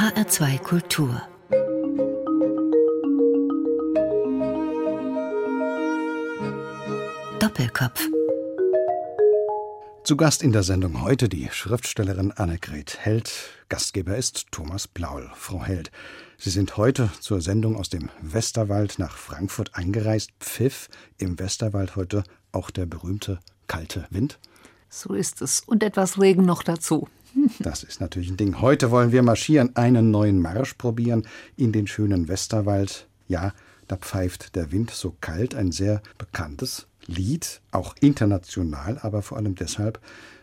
HR2 Kultur Doppelkopf zu Gast in der Sendung heute die Schriftstellerin Annegret Held. Gastgeber ist Thomas Blaul. Frau Held, Sie sind heute zur Sendung aus dem Westerwald nach Frankfurt eingereist. Pfiff im Westerwald heute auch der berühmte kalte Wind? So ist es. Und etwas Regen noch dazu. Das ist natürlich ein Ding. Heute wollen wir marschieren, einen neuen Marsch probieren in den schönen Westerwald. Ja, da pfeift der Wind so kalt, ein sehr bekanntes Lied, auch international, aber vor allem deshalb,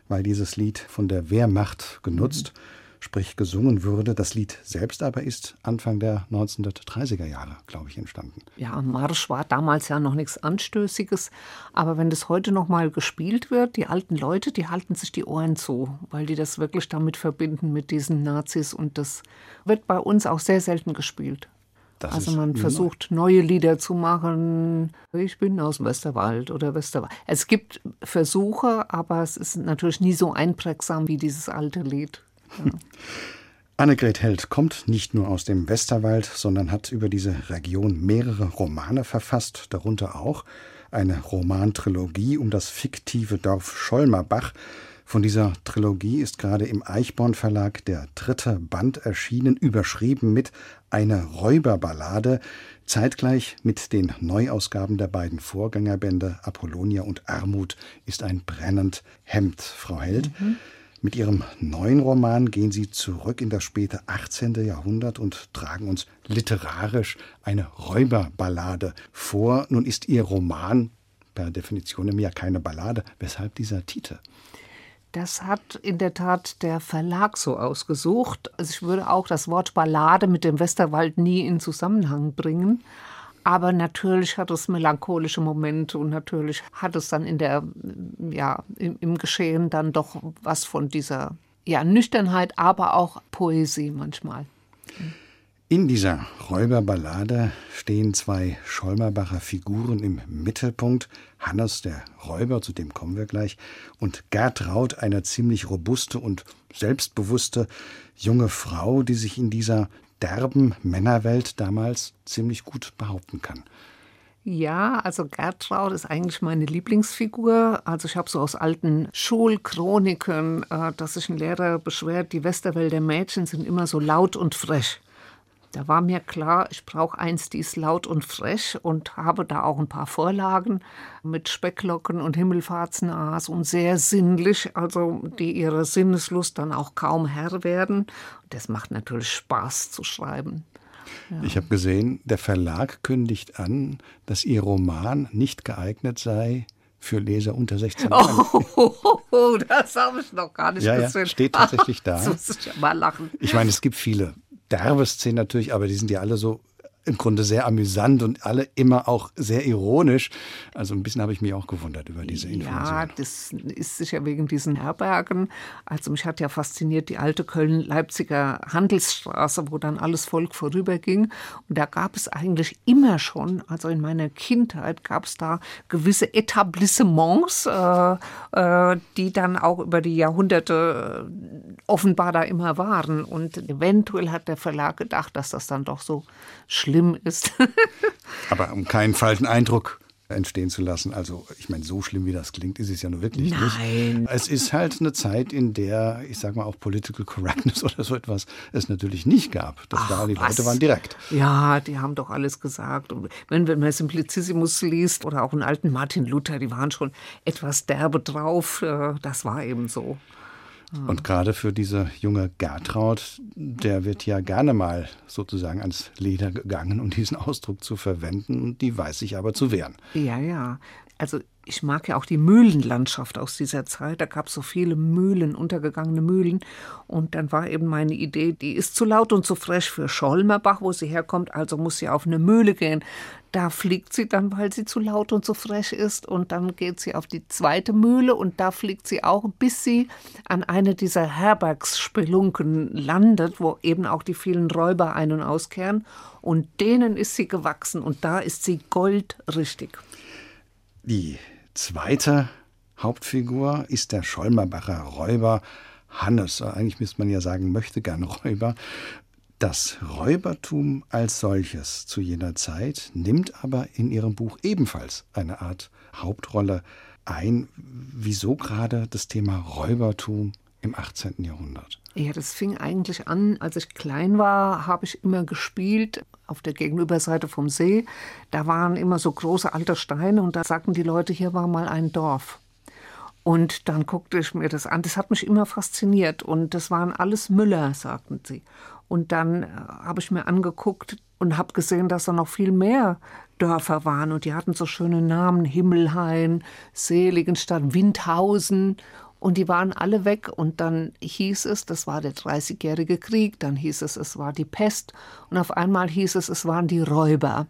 weil dieses Lied von der Wehrmacht genutzt, mhm. Sprich gesungen wurde. Das Lied selbst aber ist Anfang der 1930er Jahre, glaube ich, entstanden. Ja, Marsch war damals ja noch nichts Anstößiges, aber wenn das heute noch mal gespielt wird, die alten Leute, die halten sich die Ohren zu, weil die das wirklich damit verbinden mit diesen Nazis und das wird bei uns auch sehr selten gespielt. Das also man versucht neue Lieder zu machen. Ich bin aus dem Westerwald oder Westerwald. Es gibt Versuche, aber es ist natürlich nie so einprägsam wie dieses alte Lied. Ja. Annegret Held kommt nicht nur aus dem Westerwald, sondern hat über diese Region mehrere Romane verfasst, darunter auch eine Romantrilogie um das fiktive Dorf Scholmerbach, von dieser Trilogie ist gerade im Eichborn Verlag der dritte Band erschienen, überschrieben mit Eine Räuberballade, zeitgleich mit den Neuausgaben der beiden Vorgängerbände Apollonia und Armut ist ein brennend Hemd, Frau Held. Mhm. Mit ihrem neuen Roman gehen Sie zurück in das späte 18. Jahrhundert und tragen uns literarisch eine Räuberballade vor. Nun ist Ihr Roman per Definition ja keine Ballade. Weshalb dieser Titel? Das hat in der Tat der Verlag so ausgesucht. Also ich würde auch das Wort Ballade mit dem Westerwald nie in Zusammenhang bringen. Aber natürlich hat es melancholische Momente und natürlich hat es dann in der, ja, im, im Geschehen dann doch was von dieser ja, Nüchternheit, aber auch Poesie manchmal. In dieser Räuberballade stehen zwei Scholmerbacher Figuren im Mittelpunkt. Hannes, der Räuber, zu dem kommen wir gleich, und Gertraud, eine ziemlich robuste und selbstbewusste junge Frau, die sich in dieser derben Männerwelt damals ziemlich gut behaupten kann. Ja, also Gertraud ist eigentlich meine Lieblingsfigur. Also ich habe so aus alten Schulchroniken, äh, dass sich ein Lehrer beschwert, die Westerwälder Mädchen sind immer so laut und frech. Da war mir klar, ich brauche eins, die ist laut und frech und habe da auch ein paar Vorlagen mit Specklocken und Himmelfahrtsenaas und sehr sinnlich, also die ihrer Sinneslust dann auch kaum Herr werden. Das macht natürlich Spaß zu schreiben. Ja. Ich habe gesehen, der Verlag kündigt an, dass Ihr Roman nicht geeignet sei für Leser unter 16 Jahren. Oh, das habe ich noch gar nicht ja, gesehen. Ja, steht tatsächlich da. Ich mal lachen. Ich meine, es gibt viele derbe Szenen natürlich, aber die sind ja alle so im Grunde sehr amüsant und alle immer auch sehr ironisch. Also ein bisschen habe ich mich auch gewundert über diese Information. Ja, das ist sicher wegen diesen Herbergen. Also mich hat ja fasziniert die alte Köln-Leipziger Handelsstraße, wo dann alles Volk vorüberging. Und da gab es eigentlich immer schon, also in meiner Kindheit gab es da gewisse Etablissements, äh, äh, die dann auch über die Jahrhunderte äh, offenbar da immer waren. Und eventuell hat der Verlag gedacht, dass das dann doch so schlimm schlimm ist. Aber um keinen falschen Eindruck entstehen zu lassen. Also ich meine, so schlimm wie das klingt, ist es ja nur wirklich Nein. nicht. Es ist halt eine Zeit, in der, ich sage mal auch Political Correctness oder so etwas, es natürlich nicht gab. Das Ach, war, die was? Leute waren direkt. Ja, die haben doch alles gesagt. Und wenn, wenn man Simplicissimus liest oder auch einen alten Martin Luther, die waren schon etwas derbe drauf. Äh, das war eben so. Und gerade für diese junge Gertraud, der wird ja gerne mal sozusagen ans Leder gegangen, um diesen Ausdruck zu verwenden. Und die weiß sich aber zu wehren. Ja, ja. Also ich mag ja auch die Mühlenlandschaft aus dieser Zeit. Da gab es so viele Mühlen, untergegangene Mühlen. Und dann war eben meine Idee, die ist zu laut und zu frech für Scholmerbach, wo sie herkommt, also muss sie auf eine Mühle gehen. Da fliegt sie dann, weil sie zu laut und zu frech ist. Und dann geht sie auf die zweite Mühle und da fliegt sie auch, bis sie an eine dieser Herbergsspelunken landet, wo eben auch die vielen Räuber ein- und auskehren. Und denen ist sie gewachsen und da ist sie goldrichtig. Die zweite Hauptfigur ist der Scholmerbacher Räuber Hannes. Eigentlich müsste man ja sagen, möchte gern Räuber. Das Räubertum als solches zu jener Zeit nimmt aber in Ihrem Buch ebenfalls eine Art Hauptrolle ein. Wieso gerade das Thema Räubertum im 18. Jahrhundert? Ja, das fing eigentlich an, als ich klein war, habe ich immer gespielt auf der Gegenüberseite vom See. Da waren immer so große alte Steine und da sagten die Leute, hier war mal ein Dorf. Und dann guckte ich mir das an. Das hat mich immer fasziniert. Und das waren alles Müller, sagten sie. Und dann äh, habe ich mir angeguckt und habe gesehen, dass da noch viel mehr Dörfer waren. Und die hatten so schöne Namen. Himmelhain, Seligenstadt, Windhausen. Und die waren alle weg. Und dann hieß es, das war der Dreißigjährige Krieg. Dann hieß es, es war die Pest. Und auf einmal hieß es, es waren die Räuber.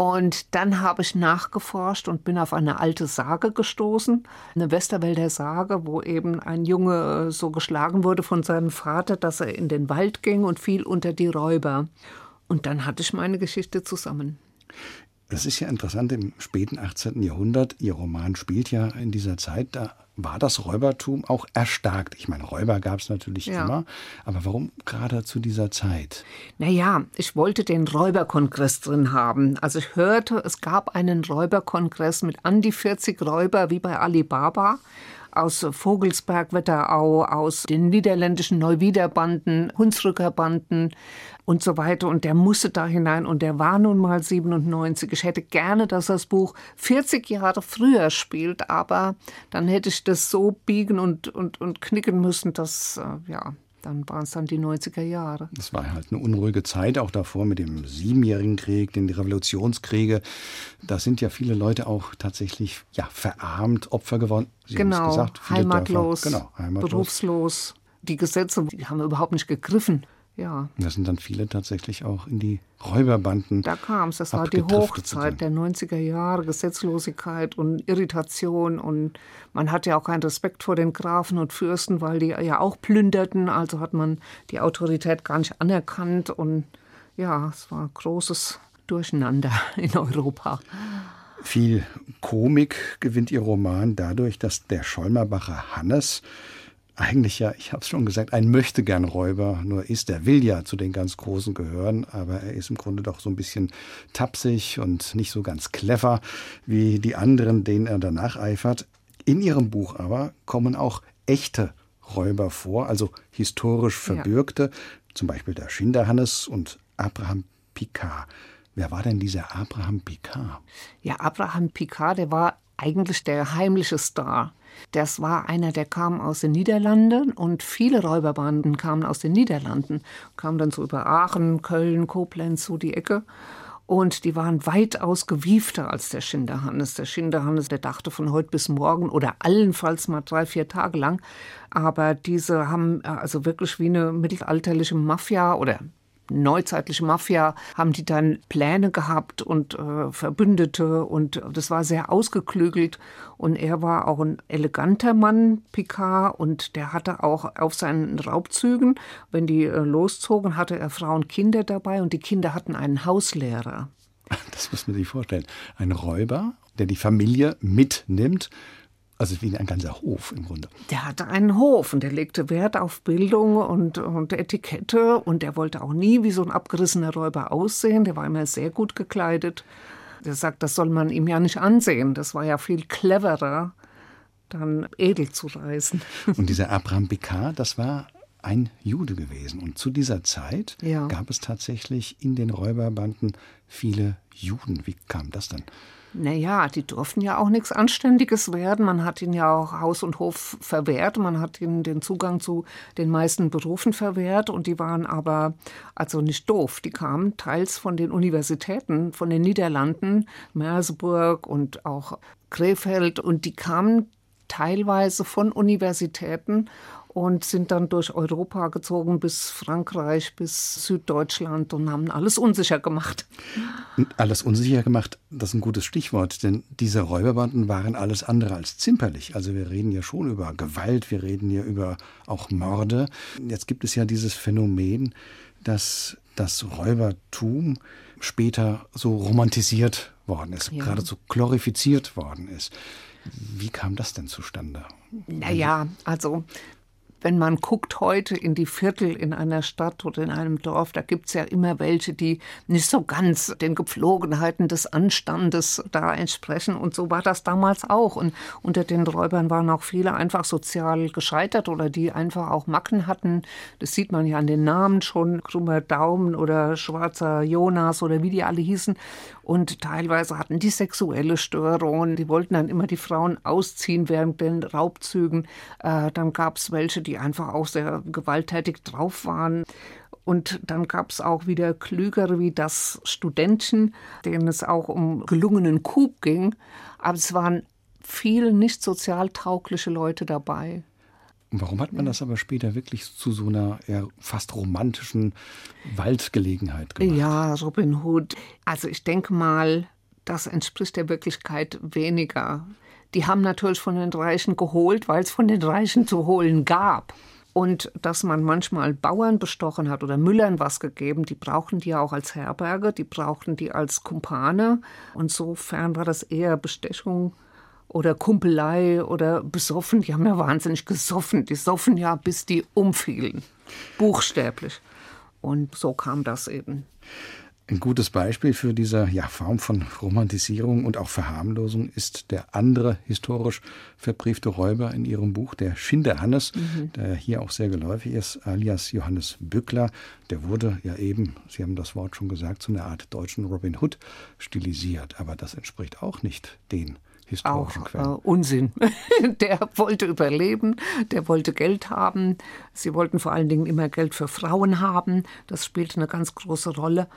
Und dann habe ich nachgeforscht und bin auf eine alte Sage gestoßen, eine Westerwälder Sage, wo eben ein Junge so geschlagen wurde von seinem Vater, dass er in den Wald ging und fiel unter die Räuber. Und dann hatte ich meine Geschichte zusammen. Das ist ja interessant, im späten 18. Jahrhundert, Ihr Roman spielt ja in dieser Zeit, da war das Räubertum auch erstarkt. Ich meine, Räuber gab es natürlich ja. immer, aber warum gerade zu dieser Zeit? Naja, ich wollte den Räuberkongress drin haben. Also ich hörte, es gab einen Räuberkongress mit an die 40 Räuber wie bei Alibaba aus Vogelsberg, Wetterau, aus den niederländischen Neuwiederbanden, Hunsrückerbanden und so weiter. Und der musste da hinein und der war nun mal 97. Ich hätte gerne, dass das Buch 40 Jahre früher spielt, aber dann hätte ich das so biegen und, und, und knicken müssen, dass, äh, ja, dann waren es dann die 90er Jahre. Das war halt eine unruhige Zeit, auch davor mit dem Siebenjährigen Krieg, den Revolutionskriege. Da sind ja viele Leute auch tatsächlich ja, verarmt, Opfer geworden. Sie genau, gesagt, heimatlos, genau, heimatlos, berufslos. Die Gesetze, die haben überhaupt nicht gegriffen. Ja. Da sind dann viele tatsächlich auch in die Räuberbanden. Da kam es. Das war die Hochzeit der 90er Jahre, Gesetzlosigkeit und Irritation. Und man hatte ja auch keinen Respekt vor den Grafen und Fürsten, weil die ja auch plünderten. Also hat man die Autorität gar nicht anerkannt. Und ja, es war großes Durcheinander in Europa. Viel Komik gewinnt Ihr Roman dadurch, dass der Scholmerbacher Hannes eigentlich ja, ich habe es schon gesagt, ein Möchtegern-Räuber nur ist. Er will ja zu den ganz Großen gehören, aber er ist im Grunde doch so ein bisschen tapsig und nicht so ganz clever wie die anderen, denen er danach eifert. In ihrem Buch aber kommen auch echte Räuber vor, also historisch verbürgte, ja. zum Beispiel der Schinderhannes und Abraham Picard. Wer war denn dieser Abraham Picard? Ja, Abraham Picard, der war eigentlich der heimliche Star das war einer, der kam aus den Niederlanden und viele Räuberbanden kamen aus den Niederlanden, kamen dann so über Aachen, Köln, Koblenz, so die Ecke. Und die waren weitaus gewiefter als der Schinderhannes. Der Schinderhannes, der dachte von heute bis morgen oder allenfalls mal drei, vier Tage lang. Aber diese haben also wirklich wie eine mittelalterliche Mafia oder neuzeitliche Mafia haben die dann Pläne gehabt und äh, Verbündete und das war sehr ausgeklügelt und er war auch ein eleganter Mann, Picard, und der hatte auch auf seinen Raubzügen, wenn die äh, loszogen, hatte er Frauen Kinder dabei und die Kinder hatten einen Hauslehrer. Das muss man sich vorstellen. Ein Räuber, der die Familie mitnimmt also wie ein ganzer Hof im Grunde. Der hatte einen Hof und der legte Wert auf Bildung und, und Etikette und der wollte auch nie wie so ein abgerissener Räuber aussehen. Der war immer sehr gut gekleidet. Der sagt, das soll man ihm ja nicht ansehen. Das war ja viel cleverer, dann edel zu reisen. Und dieser Abraham Picard, das war ein Jude gewesen. Und zu dieser Zeit ja. gab es tatsächlich in den Räuberbanden viele Juden. Wie kam das dann? Naja, die durften ja auch nichts Anständiges werden. Man hat ihnen ja auch Haus und Hof verwehrt. Man hat ihnen den Zugang zu den meisten Berufen verwehrt. Und die waren aber also nicht doof. Die kamen teils von den Universitäten, von den Niederlanden, Merseburg und auch Krefeld. Und die kamen teilweise von Universitäten und sind dann durch Europa gezogen bis Frankreich, bis Süddeutschland und haben alles unsicher gemacht. Alles unsicher gemacht, das ist ein gutes Stichwort, denn diese Räuberbanden waren alles andere als zimperlich. Also wir reden ja schon über Gewalt, wir reden ja über auch Morde. Jetzt gibt es ja dieses Phänomen, dass das Räubertum später so romantisiert worden ist, ja. geradezu glorifiziert worden ist. Wie kam das denn zustande? Naja, also wenn man guckt heute in die Viertel in einer Stadt oder in einem Dorf, da gibt es ja immer welche, die nicht so ganz den Gepflogenheiten des Anstandes da entsprechen. Und so war das damals auch. Und unter den Räubern waren auch viele einfach sozial gescheitert oder die einfach auch Macken hatten. Das sieht man ja an den Namen schon, krummer Daumen oder schwarzer Jonas oder wie die alle hießen. Und teilweise hatten die sexuelle Störungen. Die wollten dann immer die Frauen ausziehen während den Raubzügen. Äh, dann gab es welche, die einfach auch sehr gewalttätig drauf waren. Und dann gab es auch wieder Klügere wie das Studentchen, denen es auch um gelungenen Coup ging. Aber es waren viele nicht sozial taugliche Leute dabei. Und warum hat man das aber später wirklich zu so einer eher fast romantischen Waldgelegenheit gemacht? Ja, Robin Hood. Also ich denke mal, das entspricht der Wirklichkeit weniger. Die haben natürlich von den Reichen geholt, weil es von den Reichen zu holen gab. Und dass man manchmal Bauern bestochen hat oder Müllern was gegeben, die brauchten die ja auch als Herberge, die brauchten die als Kumpane. Insofern war das eher Bestechung oder Kumpelei oder besoffen. Die haben ja wahnsinnig gesoffen. Die soffen ja, bis die umfielen. Buchstäblich. Und so kam das eben. Ein gutes Beispiel für diese ja, Form von Romantisierung und auch Verharmlosung ist der andere historisch verbriefte Räuber in ihrem Buch, der Schinderhannes, mhm. der hier auch sehr geläufig ist, alias Johannes Bückler. Der wurde ja eben, Sie haben das Wort schon gesagt, zu einer Art deutschen Robin Hood stilisiert. Aber das entspricht auch nicht den historischen auch, Quellen. Äh, Unsinn. der wollte überleben, der wollte Geld haben. Sie wollten vor allen Dingen immer Geld für Frauen haben. Das spielte eine ganz große Rolle.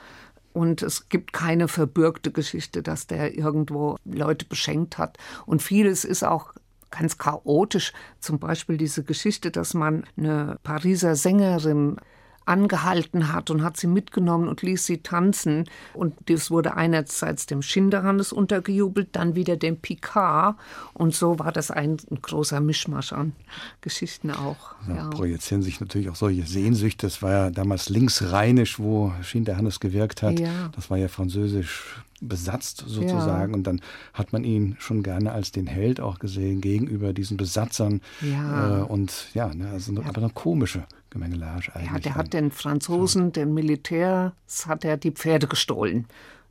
Und es gibt keine verbürgte Geschichte, dass der irgendwo Leute beschenkt hat. Und vieles ist auch ganz chaotisch. Zum Beispiel diese Geschichte, dass man eine Pariser Sängerin angehalten hat und hat sie mitgenommen und ließ sie tanzen. Und das wurde einerseits dem Schinderhannes untergejubelt, dann wieder dem Picard. Und so war das ein, ein großer Mischmasch an Geschichten auch. Ja, ja. Projizieren sich natürlich auch solche Sehnsüchte. Das war ja damals linksrheinisch, wo Schinderhannes gewirkt hat. Ja. Das war ja französisch besetzt sozusagen. Ja. Und dann hat man ihn schon gerne als den Held auch gesehen gegenüber diesen Besatzern. Ja. Äh, und ja, ne, also ja. aber eine komische Gemengelage eigentlich. Ja, der hat den Franzosen, den Militärs, hat er die Pferde gestohlen.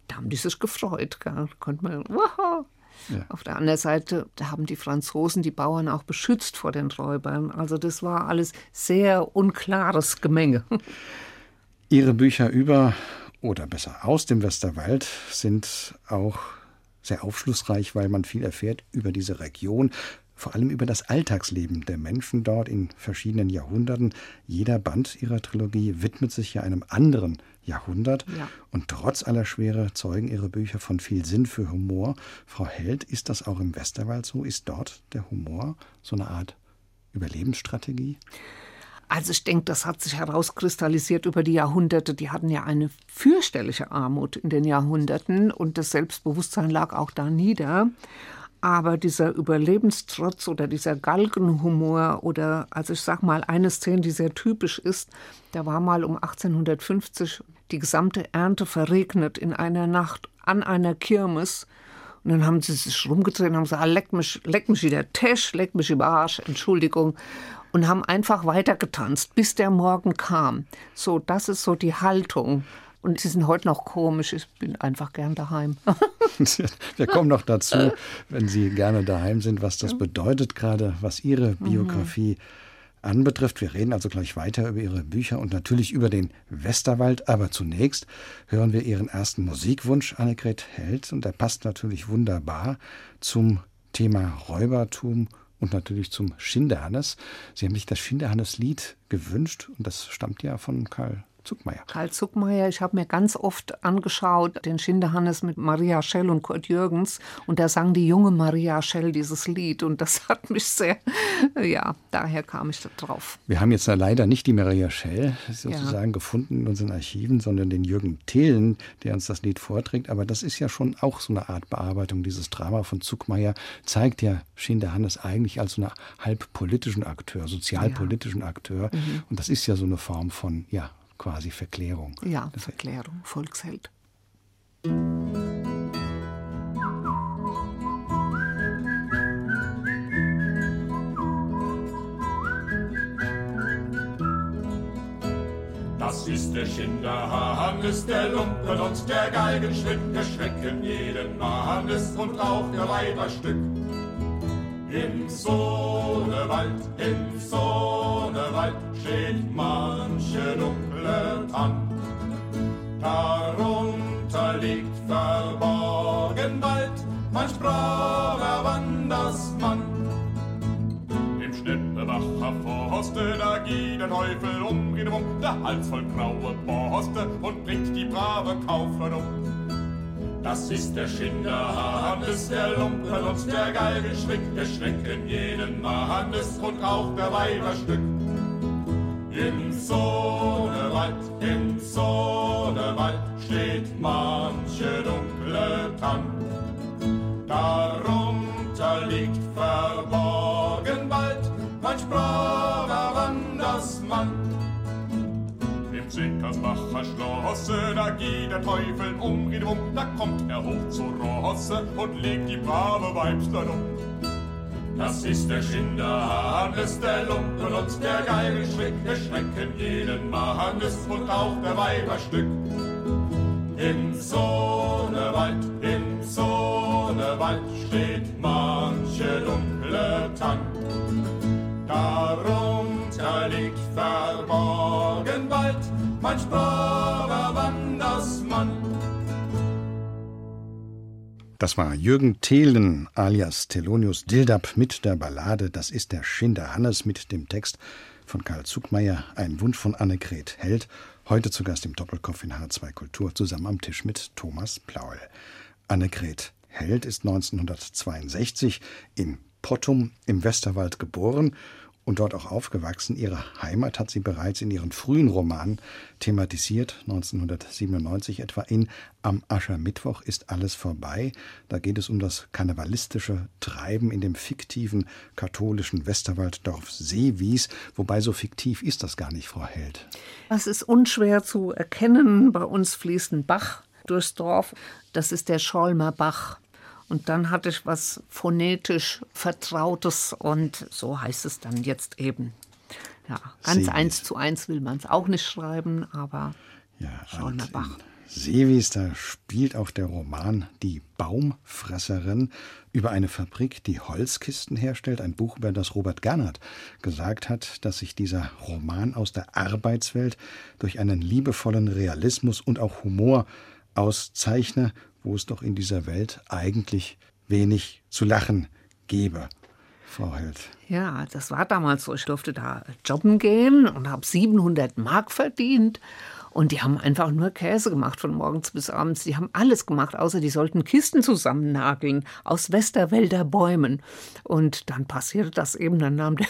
Da haben die sich gefreut. Gell? Konnte man, wow. Ja. Auf der anderen Seite da haben die Franzosen die Bauern auch beschützt vor den Räubern. Also das war alles sehr unklares Gemenge. Ihre Bücher über oder besser aus dem Westerwald sind auch sehr aufschlussreich, weil man viel erfährt über diese Region, vor allem über das Alltagsleben der Menschen dort in verschiedenen Jahrhunderten. Jeder Band ihrer Trilogie widmet sich ja einem anderen Jahrhundert. Ja. Und trotz aller Schwere zeugen ihre Bücher von viel Sinn für Humor. Frau Held, ist das auch im Westerwald so? Ist dort der Humor so eine Art Überlebensstrategie? Also ich denke, das hat sich herauskristallisiert über die Jahrhunderte. Die hatten ja eine fürchterliche Armut in den Jahrhunderten und das Selbstbewusstsein lag auch da nieder. Aber dieser Überlebenstrotz oder dieser Galgenhumor oder, also ich sag mal, eine Szene, die sehr typisch ist, da war mal um 1850 die gesamte Ernte verregnet in einer Nacht an einer Kirmes. Und dann haben sie sich rumgedreht und haben gesagt, ah, leck mich, leck mich wieder Tesch, leck mich über Arsch, Entschuldigung und haben einfach weitergetanzt, bis der Morgen kam. So, das ist so die Haltung. Und sie sind heute noch komisch. Ich bin einfach gern daheim. Wir kommen noch dazu, wenn Sie gerne daheim sind, was das bedeutet, gerade was Ihre. Biografie mhm. anbetrifft. Wir reden also gleich weiter über Ihre Bücher und natürlich über den Westerwald. Aber zunächst hören wir Ihren ersten Musikwunsch, Annegret Held. Und der passt natürlich wunderbar zum Thema Räubertum und natürlich zum Schinderhannes. Sie haben sich das Schinderhannes-Lied gewünscht und das stammt ja von Karl Zuckmeier. Karl Zuckmeier, ich habe mir ganz oft angeschaut, den Schinderhannes mit Maria Schell und Kurt Jürgens. Und da sang die junge Maria Schell dieses Lied. Und das hat mich sehr, ja, daher kam ich da drauf. Wir haben jetzt leider nicht die Maria Schell sozusagen ja. gefunden in unseren Archiven, sondern den Jürgen Thelen, der uns das Lied vorträgt. Aber das ist ja schon auch so eine Art Bearbeitung. Dieses Drama von Zuckmeier zeigt ja Schinderhannes eigentlich als so eine halb politischen Akteur, sozialpolitischen ja. Akteur. Mhm. Und das ist ja so eine Form von, ja, quasi Verklärung. Ja, das Verklärung, Volksheld. Das ist der Schinder Hannes, der Lumpen und der Geigenschwind, der schrecken jeden Mannes und auch der Weiberstück. Im Sohnewald, im Sohnewald steht manche dunkle Tann. Darunter liegt verborgen bald manch braver Wandersmann. Im Schnittebacher Forste, da geht der Teufel um, geht um, der Hals voll graue Borste und bringt die brave Kaufleute um. Das ist der Schinderhannes, der Lumpen und der Geigenschwick, der schrecken jeden Mannes und auch der Weiberstück. Im Sohnewald, im Sohnewald steht manche dunkle Tann. Im Sickersbacher Schlosse, da geht der Teufel um, um, da kommt er hoch zur Rosse und legt die brave Weibslein um. Das ist der Schinderhannes, der Lumpen und der Geigenschwick, der schrecken jeden Mannes und auch der Weiberstück. Im Sohnewald, Das war Jürgen Thelen alias Thelonius Dildab mit der Ballade Das ist der Schinderhannes mit dem Text von Karl Zugmeier, ein Wunsch von Annegret Held, heute zu Gast im Doppelkopf in H2 Kultur zusammen am Tisch mit Thomas Plaul. Annegret Held ist 1962 in Pottum im Westerwald geboren und dort auch aufgewachsen. Ihre Heimat hat sie bereits in ihren frühen Romanen thematisiert, 1997 etwa in Am Aschermittwoch ist alles vorbei. Da geht es um das karnevalistische Treiben in dem fiktiven katholischen Westerwalddorf Seewies, wobei so fiktiv ist das gar nicht, Frau Held. Das ist unschwer zu erkennen. Bei uns fließt ein Bach durchs Dorf. Das ist der Scholmer Bach. Und dann hatte ich was phonetisch Vertrautes und so heißt es dann jetzt eben. Ja, ganz Seewies. eins zu eins will man es auch nicht schreiben, aber Ja, Scholmer und Bach. in Seewies, da spielt auch der Roman Die Baumfresserin über eine Fabrik, die Holzkisten herstellt. Ein Buch, über das Robert Gernhardt gesagt hat, dass sich dieser Roman aus der Arbeitswelt durch einen liebevollen Realismus und auch Humor auszeichne, wo es doch in dieser Welt eigentlich wenig zu lachen gäbe. Frau Held. Ja, das war damals so. Ich durfte da jobben gehen und habe 700 Mark verdient. Und die haben einfach nur Käse gemacht von morgens bis abends. Die haben alles gemacht, außer die sollten Kisten zusammennageln aus Westerwälder Bäumen. Und dann passierte das eben. Dann nahm der,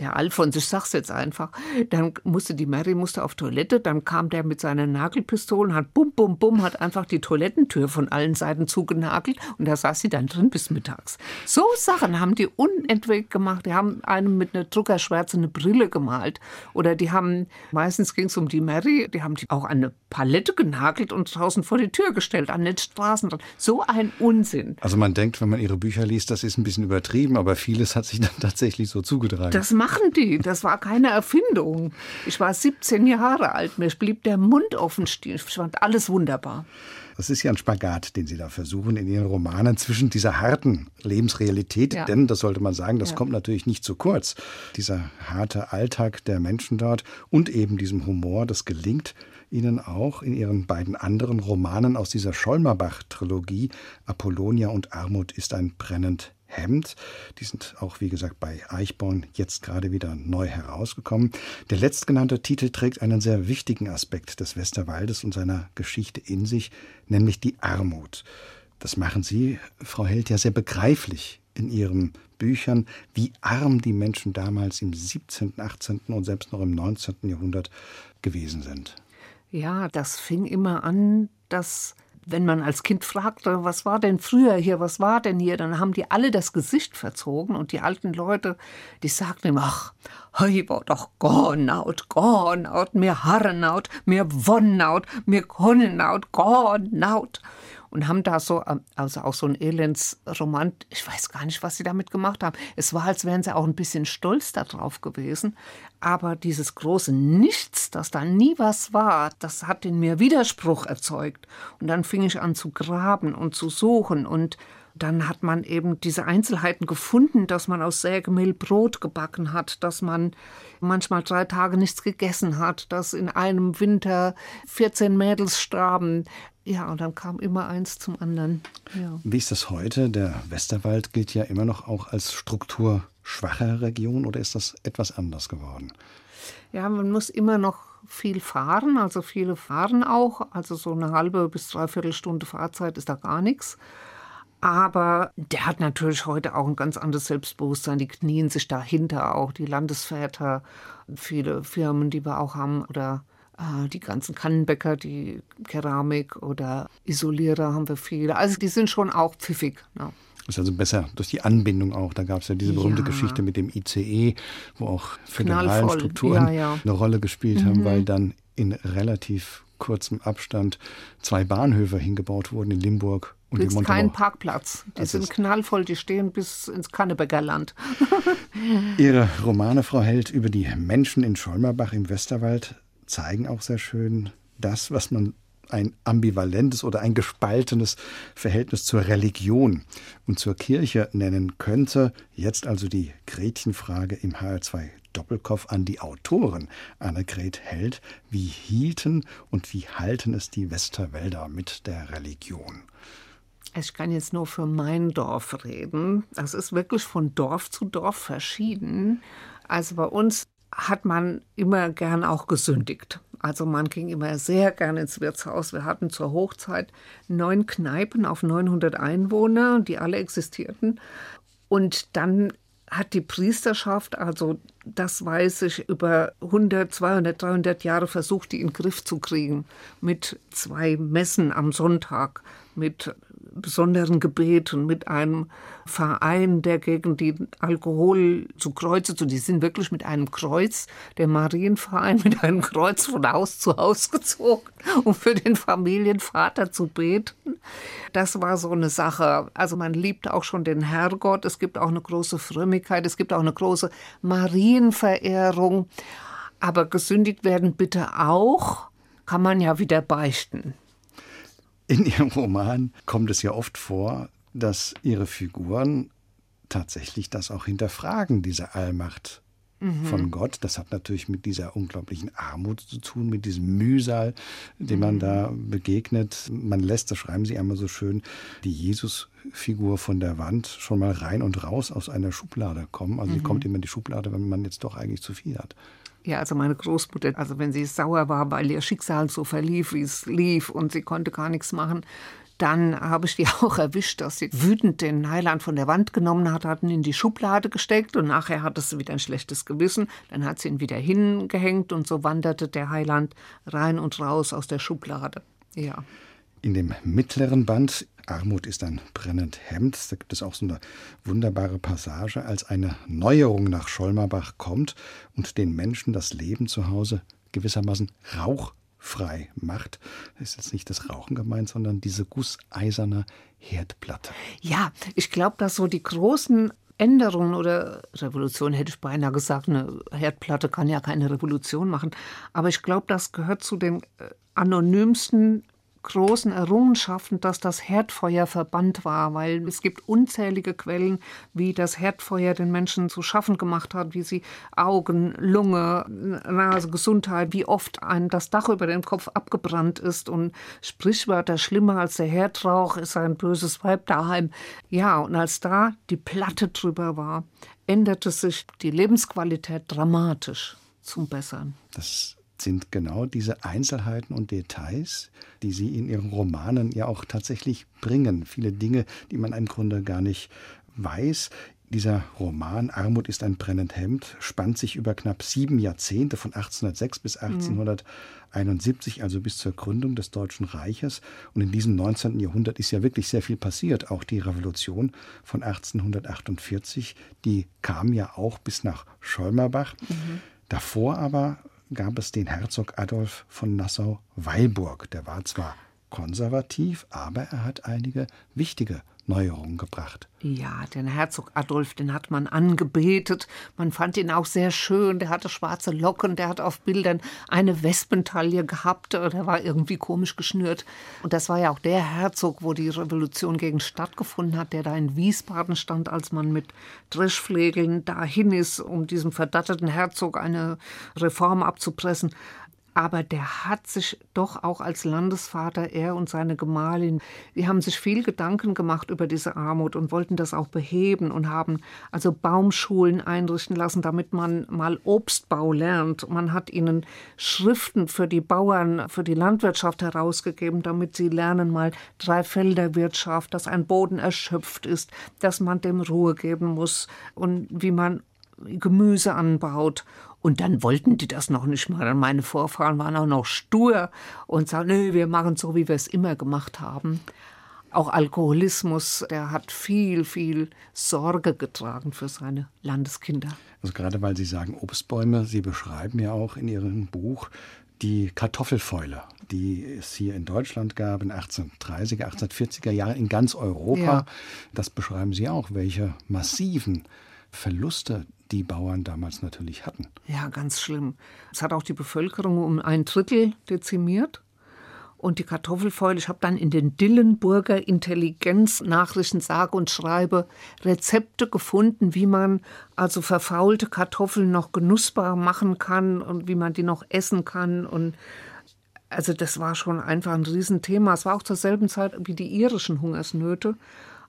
der Alfons, ich sag's jetzt einfach, dann musste die Mary musste auf Toilette, dann kam der mit seiner Nagelpistole, hat bum, bum, bum, hat einfach die Toilettentür von allen Seiten zugenagelt und da saß sie dann drin bis mittags. So Sachen haben die unentwegt gemacht. Die haben einem mit einer Druckerschwärze eine Brille gemalt oder die haben, meistens ging's um die Mary, die haben die auch an eine Palette genagelt und draußen vor die Tür gestellt, an den Straßenrand. So ein Unsinn. Also man denkt, wenn man Ihre Bücher liest, das ist ein bisschen übertrieben, aber vieles hat sich dann tatsächlich so zugetragen. Das machen die. Das war keine Erfindung. Ich war 17 Jahre alt. Mir blieb der Mund offen stehen. Ich fand alles wunderbar. Das ist ja ein Spagat, den Sie da versuchen in Ihren Romanen zwischen dieser harten Lebensrealität, Ja. denn das sollte man sagen, das Ja. kommt natürlich nicht zu kurz. Dieser harte Alltag der Menschen dort und eben diesem Humor, das gelingt Ihnen auch in Ihren beiden anderen Romanen aus dieser Schollmerbach-Trilogie Apollonia und Armut ist ein brennend Hemd. Die sind auch, wie gesagt, bei Eichborn jetzt gerade wieder neu herausgekommen. Der letztgenannte Titel trägt einen sehr wichtigen Aspekt des Westerwaldes und seiner Geschichte in sich, nämlich die Armut. Das machen Sie, Frau Held, ja sehr begreiflich in Ihren Büchern, wie arm die Menschen damals im 17., 18. und selbst noch im 19. Jahrhundert gewesen sind. Ja, das fing immer an, dass wenn man als Kind fragte, was war denn früher hier, was war denn hier, dann haben die alle das Gesicht verzogen und die alten Leute, die sagten immer, ach, hei war doch gornaut, gornaut, mir harrenaut, mir wonnaut, mir konnenaut, gornaut. Und haben da so, also auch so ein Elendsroman, ich weiß gar nicht, was sie damit gemacht haben. Es war, als wären sie auch ein bisschen stolz darauf gewesen. Aber dieses große Nichts, dass da nie was war, das hat in mir Widerspruch erzeugt. Und dann fing ich an zu graben und zu suchen und dann hat man eben diese Einzelheiten gefunden, dass man aus Sägemehl Brot gebacken hat, dass man manchmal drei Tage nichts gegessen hat, dass in einem Winter 14 Mädels starben. Ja, und dann kam immer eins zum anderen. Ja. Wie ist das heute? Der Westerwald gilt ja immer noch auch als strukturschwache Region oder ist das etwas anders geworden? Ja, man muss immer noch viel fahren, also viele fahren auch. Also so eine halbe bis dreiviertel Stunde Fahrzeit ist da gar nichts. Aber der hat natürlich heute auch ein ganz anderes Selbstbewusstsein. Die knien sich dahinter auch, die Landesväter, viele Firmen, die wir auch haben, oder die ganzen Kannenbäcker, die Keramik oder Isolierer haben wir viele. Also die sind schon auch pfiffig. Ne? Ist also besser durch die Anbindung auch. Da gab es ja diese berühmte ja. Geschichte mit dem ICE, wo auch föderalen Strukturen ja, ja. eine Rolle gespielt mhm. haben, weil dann in relativ kurzem Abstand zwei Bahnhöfe hingebaut wurden in Limburg und kriegst keinen Parkplatz. Die das sind knallvoll, die stehen bis ins Kannebäckerland. Ihre Romane, Frau Held, über die Menschen in Scholmerbach im Westerwald zeigen auch sehr schön das, was man ein ambivalentes oder ein gespaltenes Verhältnis zur Religion und zur Kirche nennen könnte. Jetzt also die Gretchenfrage im HR2 Doppelkopf an die Autoren Annegret Held. Wie hielten und wie halten es die Westerwälder mit der Religion? Ich kann jetzt nur für mein Dorf reden. Das ist wirklich von Dorf zu Dorf verschieden. Also bei uns hat man immer gern auch gesündigt. Also man ging immer sehr gern ins Wirtshaus. Wir hatten zur Hochzeit neun Kneipen auf 900 Einwohner, die alle existierten. Und dann hat die Priesterschaft, also das weiß ich, über 100, 200, 300 Jahre versucht, die in den Griff zu kriegen. Mit zwei Messen am Sonntag, mit besonderen Gebeten, mit einem Verein, der gegen den Alkohol zu Kreuze zu, die sind wirklich mit einem Kreuz, der Marienverein mit einem Kreuz von Haus zu Haus gezogen, um für den Familienvater zu beten. Das war so eine Sache. Also man liebt auch schon den Herrgott. Es gibt auch eine große Frömmigkeit. Es gibt auch eine große Marienverehrung. Aber gesündigt werden bitte auch, kann man ja wieder beichten. In Ihrem Roman kommt es ja oft vor, dass Ihre Figuren tatsächlich das auch hinterfragen, diese Allmacht mhm. von Gott. Das hat natürlich mit dieser unglaublichen Armut zu tun, mit diesem Mühsal, dem man mhm. da begegnet. Man lässt, das schreiben Sie einmal so schön, die Jesus-Figur von der Wand schon mal rein und raus aus einer Schublade kommen. Also mhm. die kommt immer in die Schublade, wenn man jetzt doch eigentlich zu viel hat. Ja, also meine Großmutter, also wenn sie sauer war, weil ihr Schicksal so verlief, wie es lief und sie konnte gar nichts machen, dann habe ich die auch erwischt, dass sie wütend den Heiland von der Wand genommen hat, hat ihn in die Schublade gesteckt und nachher hatte sie wieder ein schlechtes Gewissen. Dann hat sie ihn wieder hingehängt und so wanderte der Heiland rein und raus aus der Schublade. Ja. In dem mittleren Band Armut ist ein brennend Hemd. Da gibt es auch so eine wunderbare Passage, als eine Neuerung nach Scholmerbach kommt und den Menschen das Leben zu Hause gewissermaßen rauchfrei macht. Das ist jetzt nicht das Rauchen gemeint, sondern diese gusseiserne Herdplatte. Ja, ich glaube, dass so die großen Änderungen oder Revolution hätte ich beinahe gesagt, eine Herdplatte kann ja keine Revolution machen. Aber ich glaube, das gehört zu den äh, anonymsten großen Errungenschaften, dass das Herdfeuer verbannt war, weil es gibt unzählige Quellen, wie das Herdfeuer den Menschen zu schaffen gemacht hat, wie sie Augen, Lunge, Nase, Gesundheit, wie oft ein das Dach über dem Kopf abgebrannt ist und Sprichwörter schlimmer als der Herdrauch ist ein böses Weib daheim. Ja, und als da die Platte drüber war, änderte sich die Lebensqualität dramatisch zum Besseren. Das sind genau diese Einzelheiten und Details, die Sie in Ihren Romanen ja auch tatsächlich bringen. Viele Dinge, die man im Grunde gar nicht weiß. Dieser Roman Armut ist ein brennend Hemd spannt sich über knapp sieben Jahrzehnte von 1806 bis 1871, also bis zur Gründung des Deutschen Reiches. Und in diesem 19. Jahrhundert ist ja wirklich sehr viel passiert. Auch die Revolution von 1848, die kam ja auch bis nach Scholmerbach. Mhm. Davor aber gab es den Herzog Adolf von Nassau-Weilburg. Der war zwar konservativ, aber er hat einige wichtige Neuerungen gebracht. Ja, den Herzog Adolf, den hat man angebetet. Man fand ihn auch sehr schön. Der hatte schwarze Locken, der hat auf Bildern eine Wespentaille gehabt. Der war irgendwie komisch geschnürt. Und das war ja auch der Herzog, wo die Revolution gegen stattgefunden hat, der da in Wiesbaden stand, als man mit Dreschflegeln dahin ist, um diesem verdatteten Herzog eine Reform abzupressen aber der hat sich doch auch als Landesvater, er und seine Gemahlin, die haben sich viel Gedanken gemacht über diese Armut und wollten das auch beheben und haben also Baumschulen einrichten lassen, damit man mal Obstbau lernt. Man hat ihnen Schriften für die Bauern, für die Landwirtschaft herausgegeben, damit sie lernen mal Dreifelderwirtschaft, dass ein Boden erschöpft ist, dass man dem Ruhe geben muss und wie man Gemüse anbaut und dann wollten die das noch nicht mal. Meine Vorfahren waren auch noch stur und sagten, nö, wir machen so, wie wir es immer gemacht haben. Auch Alkoholismus, der hat viel, viel Sorge getragen für seine Landeskinder. Also gerade weil Sie sagen Obstbäume, Sie beschreiben ja auch in Ihrem Buch die Kartoffelfäule, die es hier in Deutschland gab in 1830er, 1840er Jahren in ganz Europa. Ja. Das beschreiben Sie auch, welche massiven Verluste die Bauern damals natürlich hatten. Ja, ganz schlimm. Es hat auch die Bevölkerung um ein Drittel dezimiert. Und die Kartoffelfäule, ich habe dann in den Dillenburger Intelligenznachrichten sage und schreibe Rezepte gefunden, wie man also verfaulte Kartoffeln noch genussbar machen kann und wie man die noch essen kann. Und also das war schon einfach ein Riesenthema. Es war auch zur selben Zeit wie die irischen Hungersnöte.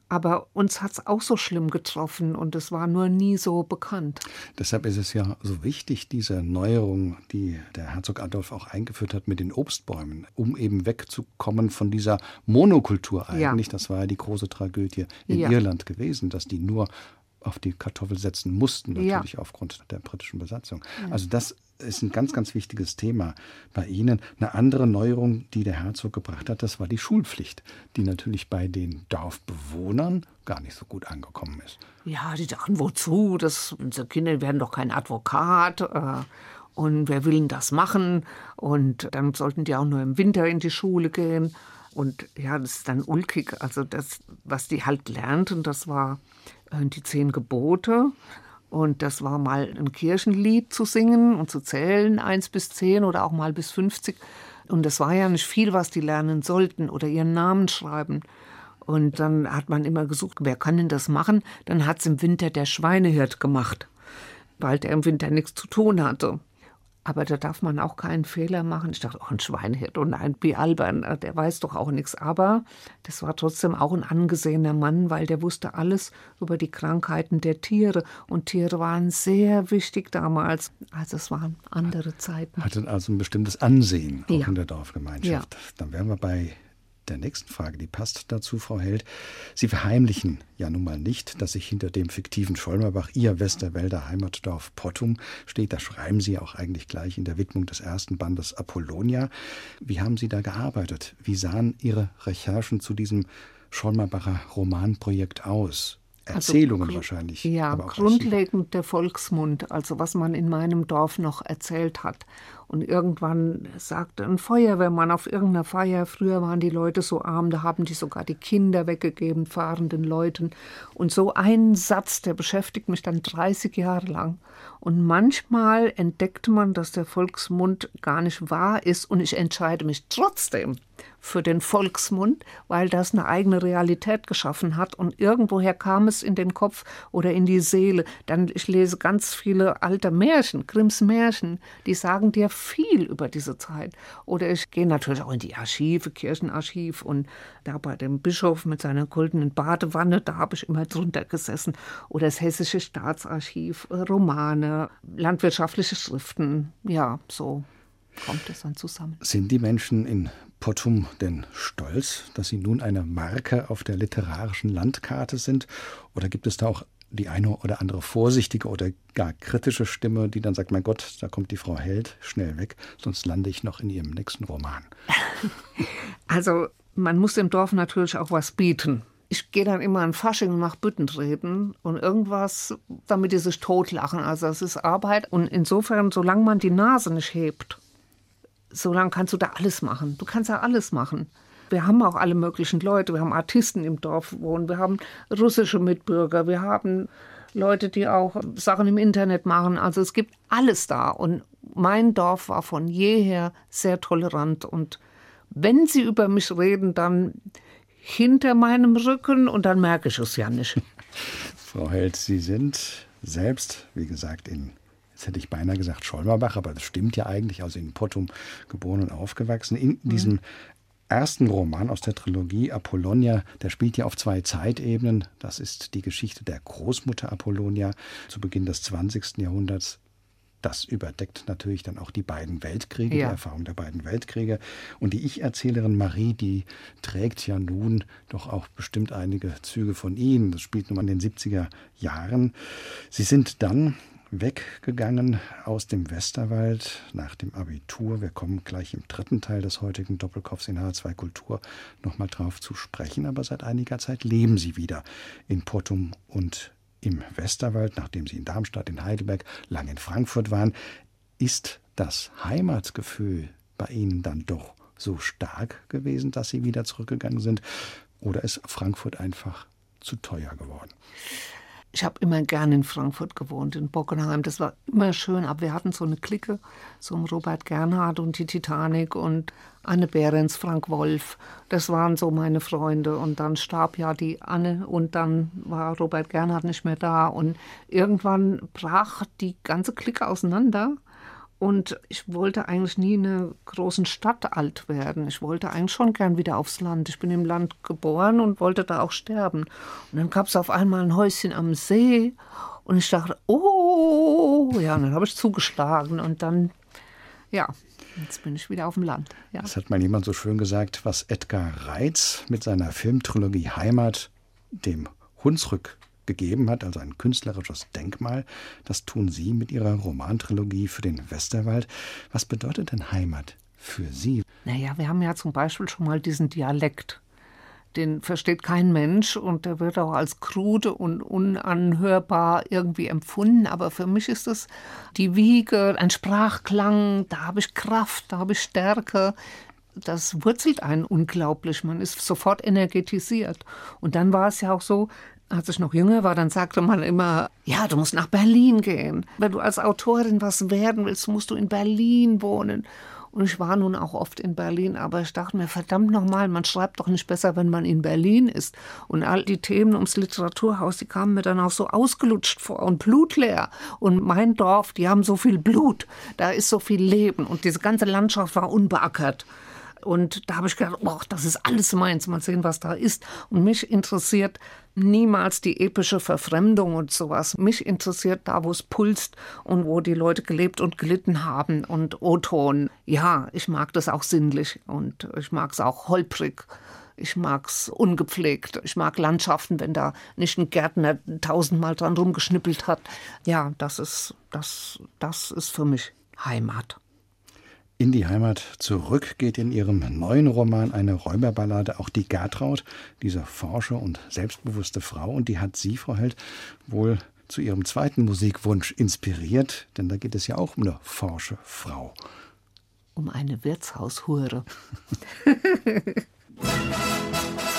Aber uns hat es auch so schlimm getroffen und es war nur nie so bekannt. Deshalb ist es ja so wichtig, diese Neuerung, die der Herzog Adolf auch eingeführt hat mit den Obstbäumen, um eben wegzukommen von dieser Monokultur eigentlich. Ja. Das war ja die große Tragödie in ja. Irland gewesen, dass die nur auf die Kartoffel setzen mussten, natürlich ja. aufgrund der britischen Besatzung. Also das ist ein ganz, ganz wichtiges Thema bei Ihnen. Eine andere Neuerung, die der Herzog gebracht hat, das war die Schulpflicht, die natürlich bei den Dorfbewohnern gar nicht so gut angekommen ist. Ja, die dachten, wozu? Das, unsere Kinder werden doch kein Advokat. Äh, und wer will denn das machen? Und dann sollten die auch nur im Winter in die Schule gehen. Und ja, das ist dann ulkig. Also das, was die halt lernten, das war äh, die zehn Gebote. Und das war mal ein Kirchenlied zu singen und zu zählen, eins bis zehn oder auch mal bis 50. Und das war ja nicht viel, was die lernen sollten oder ihren Namen schreiben. Und dann hat man immer gesucht, wer kann denn das machen? Dann hat es im Winter der Schweinehirt gemacht, weil der im Winter nichts zu tun hatte. Aber da darf man auch keinen Fehler machen. Ich dachte, oh, ein Schweinehirt und ein Bialbern, äh, der weiß doch auch nichts. Aber das war trotzdem auch ein angesehener Mann, weil der wusste alles über die Krankheiten der Tiere. Und Tiere waren sehr wichtig damals. Also es waren andere Zeiten. Hatte also ein bestimmtes Ansehen auch ja. in der Dorfgemeinschaft. Ja. Dann wären wir bei der nächsten Frage, die passt dazu, Frau Held. Sie verheimlichen ja nun mal nicht, dass sich hinter dem fiktiven Scholmerbach Ihr Westerwälder Heimatdorf Pottum steht. Da schreiben Sie auch eigentlich gleich in der Widmung des ersten Bandes Apollonia. Wie haben Sie da gearbeitet? Wie sahen Ihre Recherchen zu diesem Scholmerbacher Romanprojekt aus? Also Erzählungen also, wahrscheinlich. Ja, grundlegend der Volksmund, also was man in meinem Dorf noch erzählt hat. Und irgendwann sagte ein Feuerwehrmann auf irgendeiner Feier, früher waren die Leute so arm, da haben die sogar die Kinder weggegeben, fahrenden Leuten. Und so ein Satz, der beschäftigt mich dann 30 Jahre lang. Und manchmal entdeckte man, dass der Volksmund gar nicht wahr ist und ich entscheide mich trotzdem für den Volksmund, weil das eine eigene Realität geschaffen hat und irgendwoher kam es in den Kopf oder in die Seele. Dann ich lese ganz viele alte Märchen, Grimms Märchen, die sagen dir viel über diese Zeit. Oder ich gehe natürlich auch in die Archive, Kirchenarchiv und da bei dem Bischof mit seiner goldenen Badewanne, da habe ich immer drunter gesessen. Oder das Hessische Staatsarchiv, Romane, landwirtschaftliche Schriften, ja, so kommt es dann zusammen. Sind die Menschen in Pottum denn stolz, dass sie nun eine Marke auf der literarischen Landkarte sind? Oder gibt es da auch die eine oder andere vorsichtige oder gar kritische Stimme, die dann sagt, mein Gott, da kommt die Frau Held, schnell weg, sonst lande ich noch in ihrem nächsten Roman. Also man muss dem Dorf natürlich auch was bieten. Ich gehe dann immer an Fasching und mache Büttentreten und irgendwas, damit die sich totlachen. Also es ist Arbeit und insofern, solange man die Nase nicht hebt, solange kannst du da alles machen. Du kannst ja alles machen. Wir haben auch alle möglichen Leute. Wir haben Artisten im Dorf wohnen, wir haben russische Mitbürger, wir haben Leute, die auch Sachen im Internet machen. Also es gibt alles da. Und mein Dorf war von jeher sehr tolerant. Und wenn sie über mich reden, dann hinter meinem Rücken und dann merke ich es ja nicht. Frau Held, Sie sind selbst, wie gesagt, in, jetzt hätte ich beinahe gesagt Scholmerbach, aber das stimmt ja eigentlich, also in Pottum geboren und aufgewachsen. In mhm. diesem ersten Roman aus der Trilogie Apollonia, der spielt ja auf zwei Zeitebenen. Das ist die Geschichte der Großmutter Apollonia zu Beginn des 20. Jahrhunderts. Das überdeckt natürlich dann auch die beiden Weltkriege, ja. die Erfahrung der beiden Weltkriege. Und die Ich-Erzählerin Marie, die trägt ja nun doch auch bestimmt einige Züge von Ihnen. Das spielt nun an den 70er Jahren. Sie sind dann weggegangen aus dem Westerwald nach dem Abitur. Wir kommen gleich im dritten Teil des heutigen Doppelkopfs in H2 Kultur nochmal drauf zu sprechen. Aber seit einiger Zeit leben Sie wieder in Pottum und im Westerwald, nachdem Sie in Darmstadt, in Heidelberg, lang in Frankfurt waren. Ist das Heimatgefühl bei Ihnen dann doch so stark gewesen, dass Sie wieder zurückgegangen sind? Oder ist Frankfurt einfach zu teuer geworden? Ich habe immer gern in Frankfurt gewohnt, in Bockenheim. Das war immer schön, aber wir hatten so eine Clique, so ein Robert Gernhardt und die Titanic und Anne Behrens, Frank Wolf. Das waren so meine Freunde. Und dann starb ja die Anne und dann war Robert Gernhardt nicht mehr da. Und irgendwann brach die ganze Clique auseinander. Und ich wollte eigentlich nie in einer großen Stadt alt werden. Ich wollte eigentlich schon gern wieder aufs Land. Ich bin im Land geboren und wollte da auch sterben. Und dann gab es auf einmal ein Häuschen am See. Und ich dachte, oh, ja, und dann habe ich zugeschlagen. Und dann, ja, jetzt bin ich wieder auf dem Land. Ja. Das hat mal jemand so schön gesagt, was Edgar Reitz mit seiner Filmtrilogie Heimat dem Hunsrück gegeben hat, also ein künstlerisches Denkmal. Das tun Sie mit Ihrer Romantrilogie für den Westerwald. Was bedeutet denn Heimat für Sie? Naja, wir haben ja zum Beispiel schon mal diesen Dialekt. Den versteht kein Mensch und der wird auch als krude und unanhörbar irgendwie empfunden. Aber für mich ist es die Wiege, ein Sprachklang, da habe ich Kraft, da habe ich Stärke das wurzelt einen unglaublich. Man ist sofort energetisiert. Und dann war es ja auch so, als ich noch jünger war, dann sagte man immer, ja, du musst nach Berlin gehen. Wenn du als Autorin was werden willst, musst du in Berlin wohnen. Und ich war nun auch oft in Berlin, aber ich dachte mir, verdammt nochmal, man schreibt doch nicht besser, wenn man in Berlin ist. Und all die Themen ums Literaturhaus, die kamen mir dann auch so ausgelutscht vor und blutleer. Und mein Dorf, die haben so viel Blut, da ist so viel Leben und diese ganze Landschaft war unbeackert. Und da habe ich gedacht, oh, das ist alles meins, mal sehen, was da ist. Und mich interessiert niemals die epische Verfremdung und sowas. Mich interessiert da, wo es pulst und wo die Leute gelebt und gelitten haben. Und O-Ton, ja, ich mag das auch sinnlich und ich mag es auch holprig. Ich mag es ungepflegt. Ich mag Landschaften, wenn da nicht ein Gärtner tausendmal dran rumgeschnippelt hat. Ja, das ist, das, das ist für mich Heimat. In die Heimat zurück geht in ihrem neuen Roman eine Räuberballade, auch die Gertraud, diese forsche und selbstbewusste Frau. Und die hat Sie, Frau Held, wohl zu ihrem zweiten Musikwunsch inspiriert, denn da geht es ja auch um eine forsche Frau. Um eine Wirtshaushure.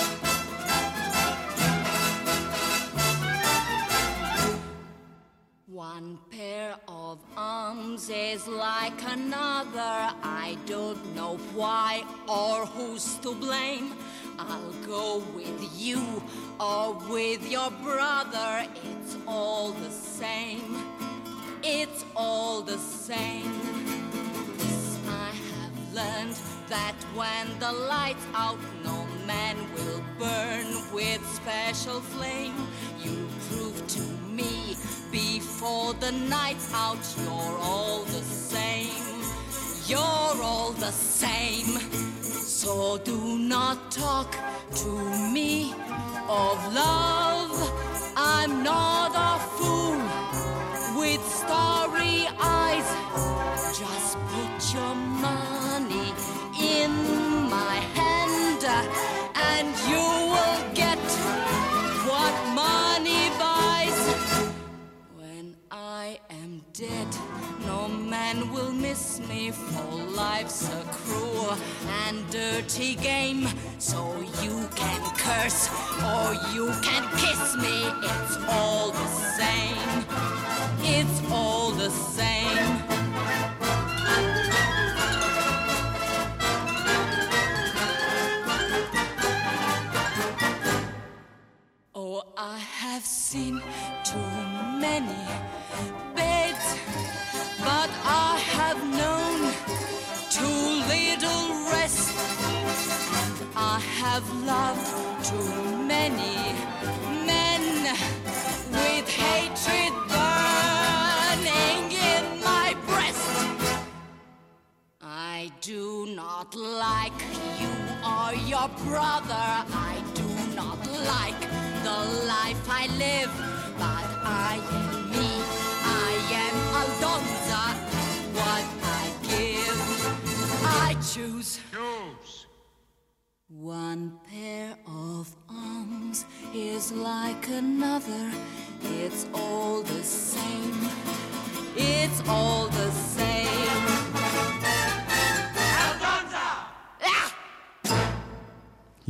One pair of arms is like another. I don't know why or who's to blame. I'll go with you or with your brother. It's all the same. It's all the same. I have learned that when the light's out, no man will burn with special flame. You before the night's out, you're all the same. You're all the same. So do not talk to me of love. I'm not a fool with starry eyes. Just put your money in my hand dead, no man will miss me, for life's a cruel and dirty game. So you can curse or you can kiss me, it's all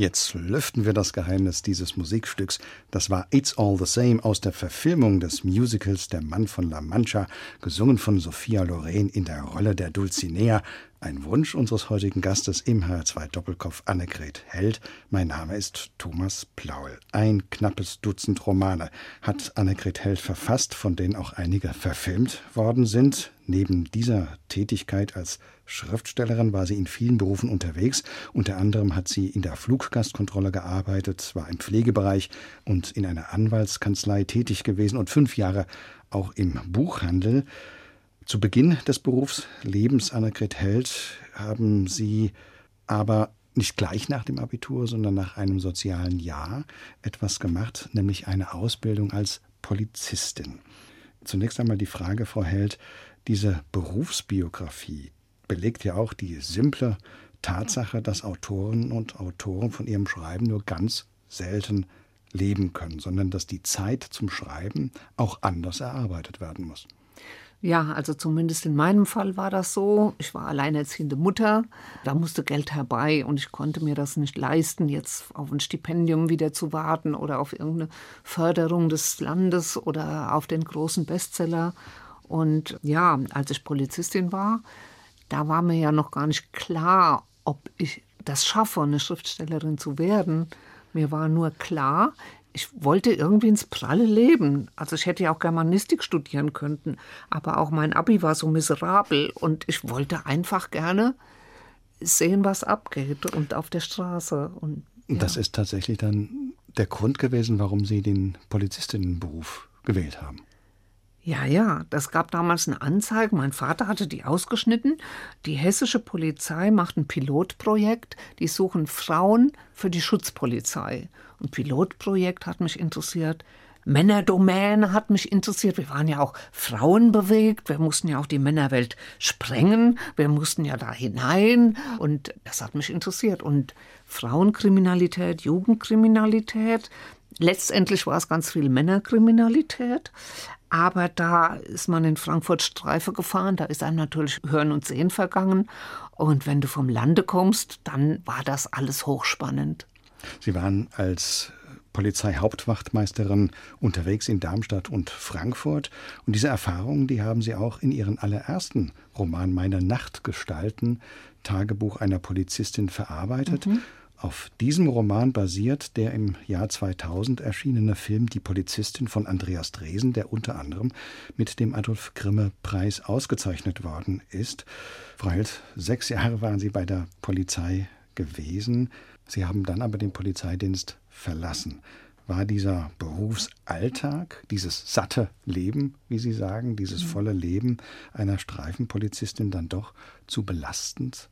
Jetzt lüften wir das Geheimnis dieses Musikstücks. Das war It's All the Same aus der Verfilmung des Musicals Der Mann von La Mancha, gesungen von Sophia Loren in der Rolle der Dulcinea. Ein Wunsch unseres heutigen Gastes im HR2 Doppelkopf Annegret Held. Mein Name ist Thomas Plaul. Ein knappes Dutzend Romane hat Annegret Held verfasst, von denen auch einige verfilmt worden sind. Neben dieser Tätigkeit als Schriftstellerin war sie in vielen Berufen unterwegs. Unter anderem hat sie in der Fluggastkontrolle gearbeitet, war im Pflegebereich und in einer Anwaltskanzlei tätig gewesen und fünf Jahre auch im Buchhandel. Zu Beginn des Berufslebens Annegret Held haben Sie aber nicht gleich nach dem Abitur, sondern nach einem sozialen Jahr etwas gemacht, nämlich eine Ausbildung als Polizistin. Zunächst einmal die Frage, Frau Held, diese Berufsbiografie belegt ja auch die simple Tatsache, dass Autoren und Autoren von ihrem Schreiben nur ganz selten leben können, sondern dass die Zeit zum Schreiben auch anders erarbeitet werden muss. Ja, also zumindest in meinem Fall war das so. Ich war alleinerziehende Mutter, da musste Geld herbei und ich konnte mir das nicht leisten, jetzt auf ein Stipendium wieder zu warten oder auf irgendeine Förderung des Landes oder auf den großen Bestseller. Und ja, als ich Polizistin war, da war mir ja noch gar nicht klar, ob ich das schaffe, eine Schriftstellerin zu werden. Mir war nur klar, ich wollte irgendwie ins pralle Leben. Also ich hätte ja auch Germanistik studieren können, aber auch mein Abi war so miserabel und ich wollte einfach gerne sehen, was abgeht und auf der Straße. Und, ja. Das ist tatsächlich dann der Grund gewesen, warum Sie den Polizistinnenberuf gewählt haben. Ja, ja, das gab damals eine Anzeige. Mein Vater hatte die ausgeschnitten. Die hessische Polizei macht ein Pilotprojekt. Die suchen Frauen für die Schutzpolizei. Und Pilotprojekt hat mich interessiert. Männerdomäne hat mich interessiert. Wir waren ja auch frauenbewegt. Wir mussten ja auch die Männerwelt sprengen. Wir mussten ja da hinein. Und das hat mich interessiert. Und Frauenkriminalität, Jugendkriminalität. Letztendlich war es ganz viel Männerkriminalität. Aber da ist man in Frankfurt Streife gefahren, da ist einem natürlich Hören und Sehen vergangen. Und wenn du vom Lande kommst, dann war das alles hochspannend. Sie waren als Polizeihauptwachtmeisterin unterwegs in Darmstadt und Frankfurt. Und diese Erfahrungen, die haben Sie auch in Ihren allerersten Roman Meine Nachtgestalten, Tagebuch einer Polizistin verarbeitet. Mhm. Auf diesem Roman basiert der im Jahr 2000 erschienene Film Die Polizistin von Andreas Dresen, der unter anderem mit dem Adolf Grimme Preis ausgezeichnet worden ist. Frau Held, sechs Jahre waren Sie bei der Polizei gewesen. Sie haben dann aber den Polizeidienst verlassen. War dieser Berufsalltag, dieses satte Leben, wie Sie sagen, dieses mhm. volle Leben einer Streifenpolizistin dann doch zu belastend?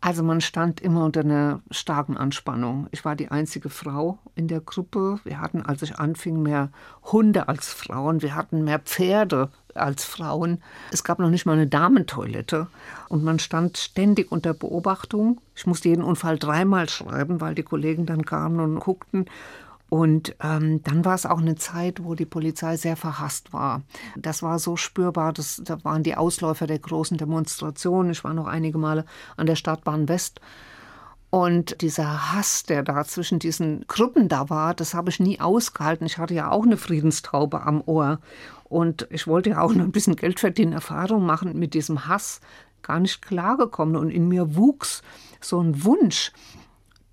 Also man stand immer unter einer starken Anspannung. Ich war die einzige Frau in der Gruppe. Wir hatten, als ich anfing, mehr Hunde als Frauen. Wir hatten mehr Pferde als Frauen. Es gab noch nicht mal eine Damentoilette. Und man stand ständig unter Beobachtung. Ich musste jeden Unfall dreimal schreiben, weil die Kollegen dann kamen und guckten. Und ähm, dann war es auch eine Zeit, wo die Polizei sehr verhasst war. Das war so spürbar, dass, da waren die Ausläufer der großen Demonstrationen. Ich war noch einige Male an der Stadtbahn West. Und dieser Hass, der da zwischen diesen Gruppen da war, das habe ich nie ausgehalten. Ich hatte ja auch eine Friedenstaube am Ohr. Und ich wollte ja auch noch ein bisschen Geld verdienen, Erfahrung machen mit diesem Hass. Gar nicht klargekommen. Und in mir wuchs so ein Wunsch,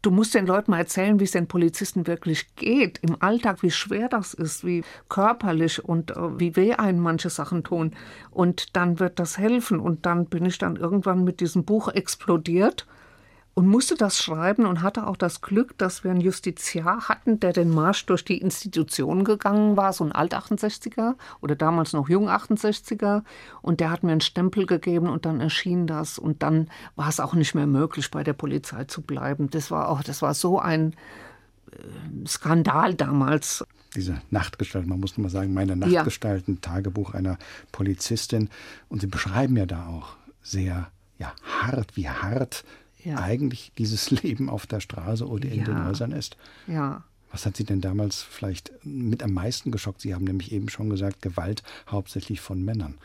Du musst den Leuten mal erzählen, wie es den Polizisten wirklich geht im Alltag, wie schwer das ist, wie körperlich und äh, wie weh einen manche Sachen tun. Und dann wird das helfen. Und dann bin ich dann irgendwann mit diesem Buch explodiert und musste das schreiben und hatte auch das Glück, dass wir einen Justiziar hatten, der den Marsch durch die Institutionen gegangen war, so ein Alt-68er oder damals noch Jung-68er. Und der hat mir einen Stempel gegeben und dann erschien das. Und dann war es auch nicht mehr möglich, bei der Polizei zu bleiben. Das war auch, das war so ein äh, Skandal damals. Diese Nachtgestalt, man muss mal sagen, meine Nachtgestalt, ein Tagebuch einer Polizistin. Und Sie beschreiben ja da auch sehr ja, hart, wie hart ja. eigentlich dieses Leben auf der Straße oder in ja. den Häusern ist. Ja. Was hat Sie denn damals vielleicht mit am meisten geschockt? Sie haben nämlich eben schon gesagt, Gewalt hauptsächlich von Männern.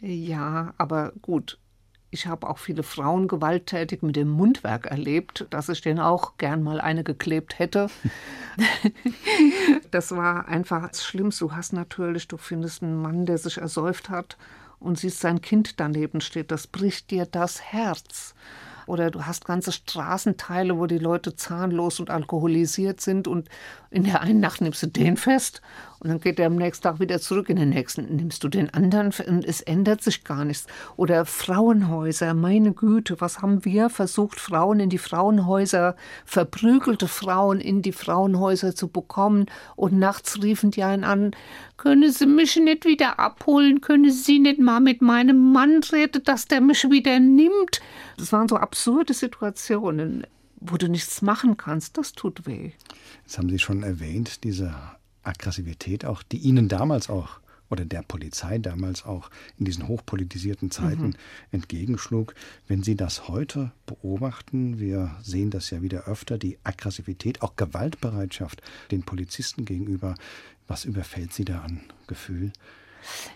Ja, aber gut. Ich habe auch viele Frauen gewalttätig mit dem Mundwerk erlebt, dass ich denen auch gern mal eine geklebt hätte. das war einfach das Schlimmste. Du hast natürlich, du findest einen Mann, der sich ersäuft hat und siehst sein Kind daneben steht. Das bricht dir das Herz. Oder du hast ganze Straßenteile, wo die Leute zahnlos und alkoholisiert sind und in der einen Nacht nimmst du den fest und dann geht er am nächsten Tag wieder zurück, in den nächsten nimmst du den anderen und es ändert sich gar nichts. Oder Frauenhäuser, meine Güte, was haben wir versucht, Frauen in die Frauenhäuser, verprügelte Frauen in die Frauenhäuser zu bekommen und nachts riefen die einen an, können Sie mich nicht wieder abholen, können Sie nicht mal mit meinem Mann reden, dass der mich wieder nimmt. Das waren so absurde Situationen, wo du nichts machen kannst, das tut weh. Das haben Sie schon erwähnt, diese Aggressivität auch, die Ihnen damals auch oder der Polizei damals auch in diesen hochpolitisierten Zeiten mhm. entgegenschlug. Wenn Sie das heute beobachten, wir sehen das ja wieder öfter, die Aggressivität, auch Gewaltbereitschaft den Polizisten gegenüber, was überfällt Sie da an Gefühl?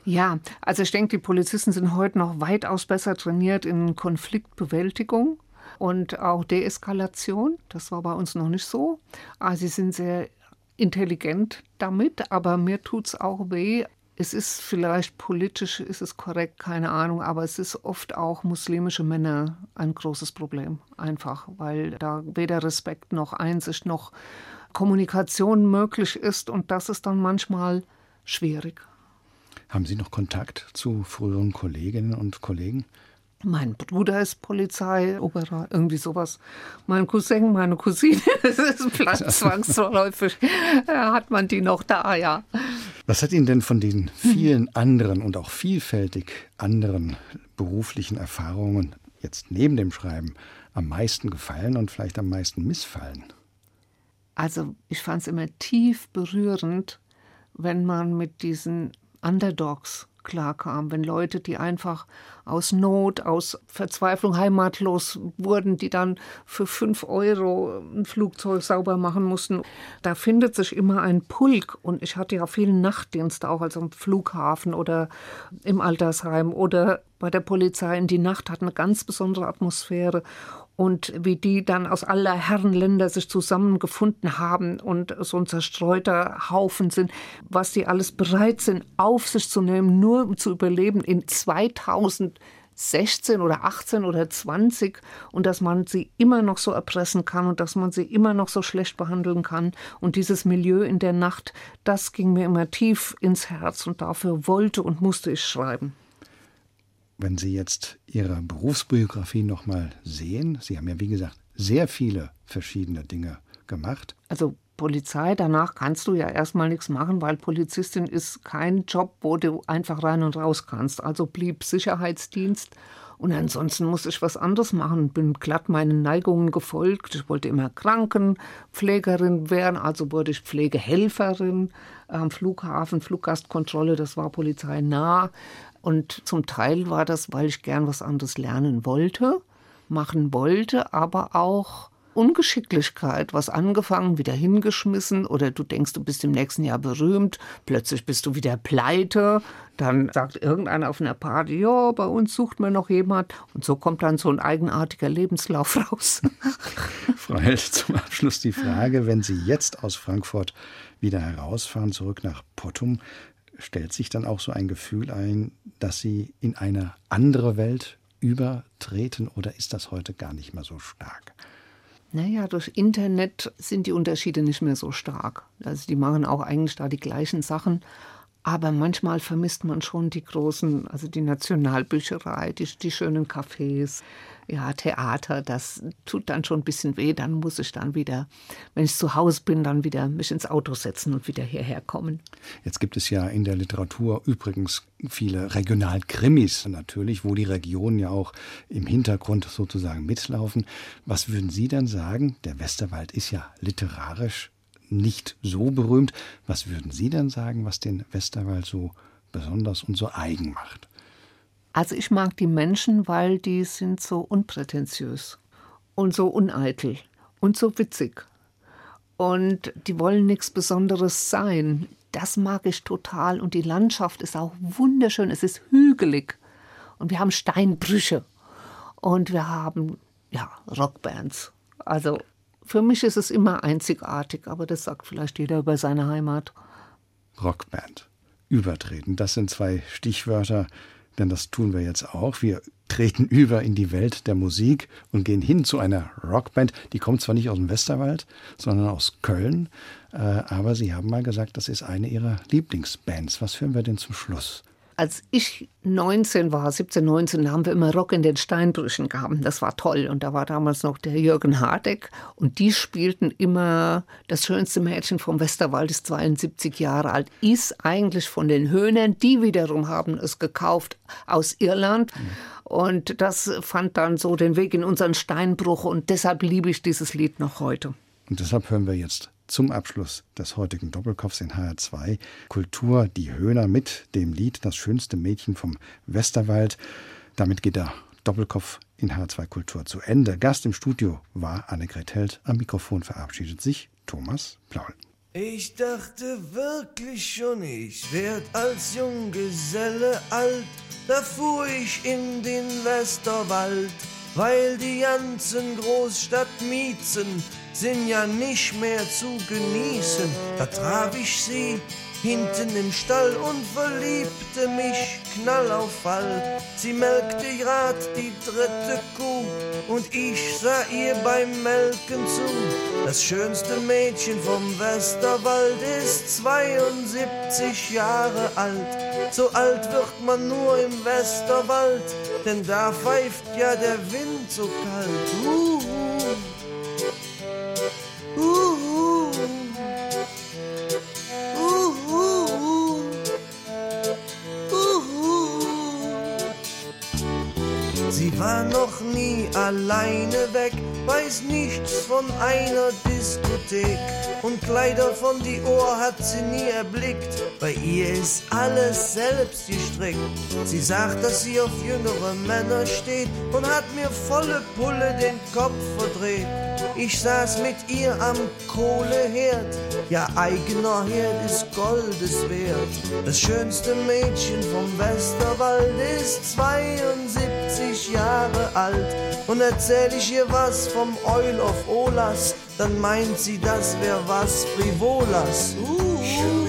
Ja, also ich denke, die Polizisten sind heute noch weitaus besser trainiert in Konfliktbewältigung und auch Deeskalation. Das war bei uns noch nicht so. Also sie sind sehr intelligent damit, aber mir tut es auch weh. Es ist vielleicht politisch, ist es korrekt, keine Ahnung, aber es ist oft auch muslimische Männer ein großes Problem. Einfach, weil da weder Respekt noch Einsicht noch Kommunikation möglich ist und das ist dann manchmal schwierig. Haben Sie noch Kontakt zu früheren Kolleginnen und Kollegen? Mein Bruder ist Polizei, Oberer, irgendwie sowas. Mein Cousin, meine Cousine, das ist Platz zwangsläufig. hat man die noch da, ja. Was hat Ihnen denn von den vielen anderen und auch vielfältig anderen beruflichen Erfahrungen jetzt neben dem Schreiben am meisten gefallen und vielleicht am meisten missfallen? Also ich fand es immer tief berührend, wenn man mit diesen Underdogs klarkam, wenn Leute, die einfach aus Not, aus Verzweiflung heimatlos wurden, die dann für fünf Euro ein Flugzeug sauber machen mussten. Da findet sich immer ein Pulk und ich hatte ja vielen Nachtdienste auch, also am Flughafen oder im Altersheim oder bei der Polizei in die Nacht hat eine ganz besondere Atmosphäre und wie die dann aus aller Herrenländer sich zusammengefunden haben und so ein zerstreuter Haufen sind, was sie alles bereit sind, auf sich zu nehmen, nur um zu überleben in 2016 oder 18 oder 20 und dass man sie immer noch so erpressen kann und dass man sie immer noch so schlecht behandeln kann. Und dieses Milieu in der Nacht, das ging mir immer tief ins Herz und dafür wollte und musste ich schreiben wenn Sie jetzt Ihre Berufsbiografie nochmal sehen, Sie haben ja, wie gesagt, sehr viele verschiedene Dinge gemacht. Also Polizei, danach kannst du ja erstmal nichts machen, weil Polizistin ist kein Job, wo du einfach rein und raus kannst. Also blieb Sicherheitsdienst. Und ansonsten muss ich was anderes machen. Bin glatt meinen Neigungen gefolgt. Ich wollte immer Krankenpflegerin werden, also wurde ich Pflegehelferin am Flughafen, Fluggastkontrolle, das war Polizei nah. Und zum Teil war das, weil ich gern was anderes lernen wollte, machen wollte, aber auch Ungeschicklichkeit, was angefangen, wieder hingeschmissen oder du denkst, du bist im nächsten Jahr berühmt, plötzlich bist du wieder pleite, dann sagt irgendeiner auf einer Party, ja, bei uns sucht man noch jemand und so kommt dann so ein eigenartiger Lebenslauf raus. Frau Held, zum Abschluss die Frage, wenn Sie jetzt aus Frankfurt wieder herausfahren, zurück nach Pottum, stellt sich dann auch so ein Gefühl ein, dass Sie in eine andere Welt übertreten oder ist das heute gar nicht mehr so stark? Naja, durch Internet sind die Unterschiede nicht mehr so stark. Also die machen auch eigentlich da die gleichen Sachen. Aber manchmal vermisst man schon die großen, also die Nationalbücherei, die, die schönen Cafés, ja, Theater, das tut dann schon ein bisschen weh. Dann muss ich dann wieder, wenn ich zu Hause bin, dann wieder mich ins Auto setzen und wieder hierher kommen. Jetzt gibt es ja in der Literatur übrigens viele Regionalkrimis natürlich, wo die Regionen ja auch im Hintergrund sozusagen mitlaufen. Was würden Sie dann sagen? Der Westerwald ist ja literarisch nicht so berühmt. Was würden Sie denn sagen, was den Westerwald so besonders und so eigen macht? Also ich mag die Menschen, weil die sind so unprätentiös und so uneitel und so witzig. Und die wollen nichts Besonderes sein. Das mag ich total. Und die Landschaft ist auch wunderschön. Es ist hügelig. Und wir haben Steinbrüche. Und wir haben, ja, Rockbands. Also für mich ist es immer einzigartig, aber das sagt vielleicht jeder über seine Heimat. Rockband. Übertreten, das sind zwei Stichwörter, denn das tun wir jetzt auch. Wir treten über in die Welt der Musik und gehen hin zu einer Rockband. Die kommt zwar nicht aus dem Westerwald, sondern aus Köln, äh, aber Sie haben mal gesagt, das ist eine Ihrer Lieblingsbands. Was hören wir denn zum Schluss? Als ich 19 war, 17, 19, haben wir immer Rock in den Steinbrüchen gehabt. Das war toll. Und da war damals noch der Jürgen Hardeck. Und die spielten immer das schönste Mädchen vom Westerwald, ist 72 Jahre alt, ist eigentlich von den Höhnern. Die wiederum haben es gekauft aus Irland. Mhm. Und das fand dann so den Weg in unseren Steinbruch. Und deshalb liebe ich dieses Lied noch heute. Und deshalb hören wir jetzt zum Abschluss des heutigen Doppelkopfs in HR2 Kultur die Höhner mit dem Lied Das schönste Mädchen vom Westerwald. Damit geht der Doppelkopf in HR2 Kultur zu Ende. Gast im Studio war Annegret Held. Am Mikrofon verabschiedet sich Thomas Plaul. Ich dachte wirklich schon, ich werd als Junggeselle alt. Da fuhr ich in den Westerwald, weil die ganzen Großstadtmiezen sind ja nicht mehr zu genießen. Da traf ich sie hinten im Stall und verliebte mich knall auf Fall. Sie melkte grad die dritte Kuh und ich sah ihr beim Melken zu. Das schönste Mädchen vom Westerwald ist 72 Jahre alt. So alt wird man nur im Westerwald, denn da pfeift ja der Wind so kalt. Uh, alleine weg, weiß nichts von einer Diskothek und Kleider von die Ohr hat sie nie erblickt. Bei ihr ist alles selbst gestrickt. Sie sagt, dass sie auf jüngere Männer steht und hat mir volle Pulle den Kopf verdreht. Ich saß mit ihr am Kohleherd, ja eigener Herd ist Goldes wert. Das schönste Mädchen vom Westerwald ist 72 Jahre alt und erzähl ich ihr was vom Eul of Olas, dann meint sie, das wär was Frivolas. Uh.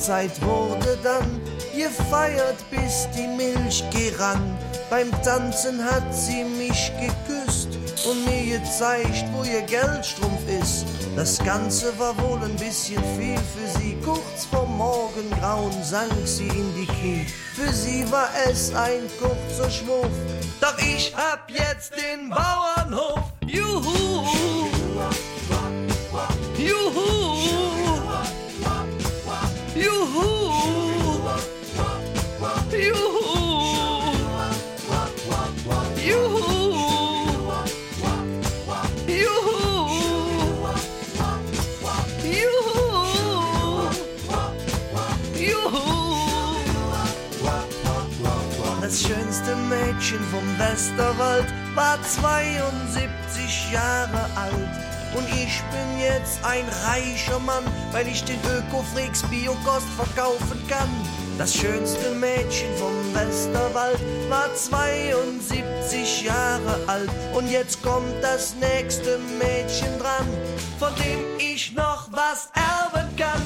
Hochzeit wurde dann gefeiert, bis die Milch gerann. Beim Tanzen hat sie mich geküsst und mir gezeigt, wo ihr Geldstrumpf ist. Das Ganze war wohl ein bisschen viel für sie. Kurz vor Morgengrauen sank sie in die Knie. Für sie war es ein kurzer Schwurf. Doch ich hab jetzt den Bauernhof. Juhu! Juhu! Mädchen vom Westerwald war 72 Jahre alt. Und ich bin jetzt ein reicher Mann, weil ich den Öko-Freaks Biokost verkaufen kann. Das schönste Mädchen vom Westerwald war 72 Jahre alt. Und jetzt kommt das nächste Mädchen dran, von dem ich noch was erben kann.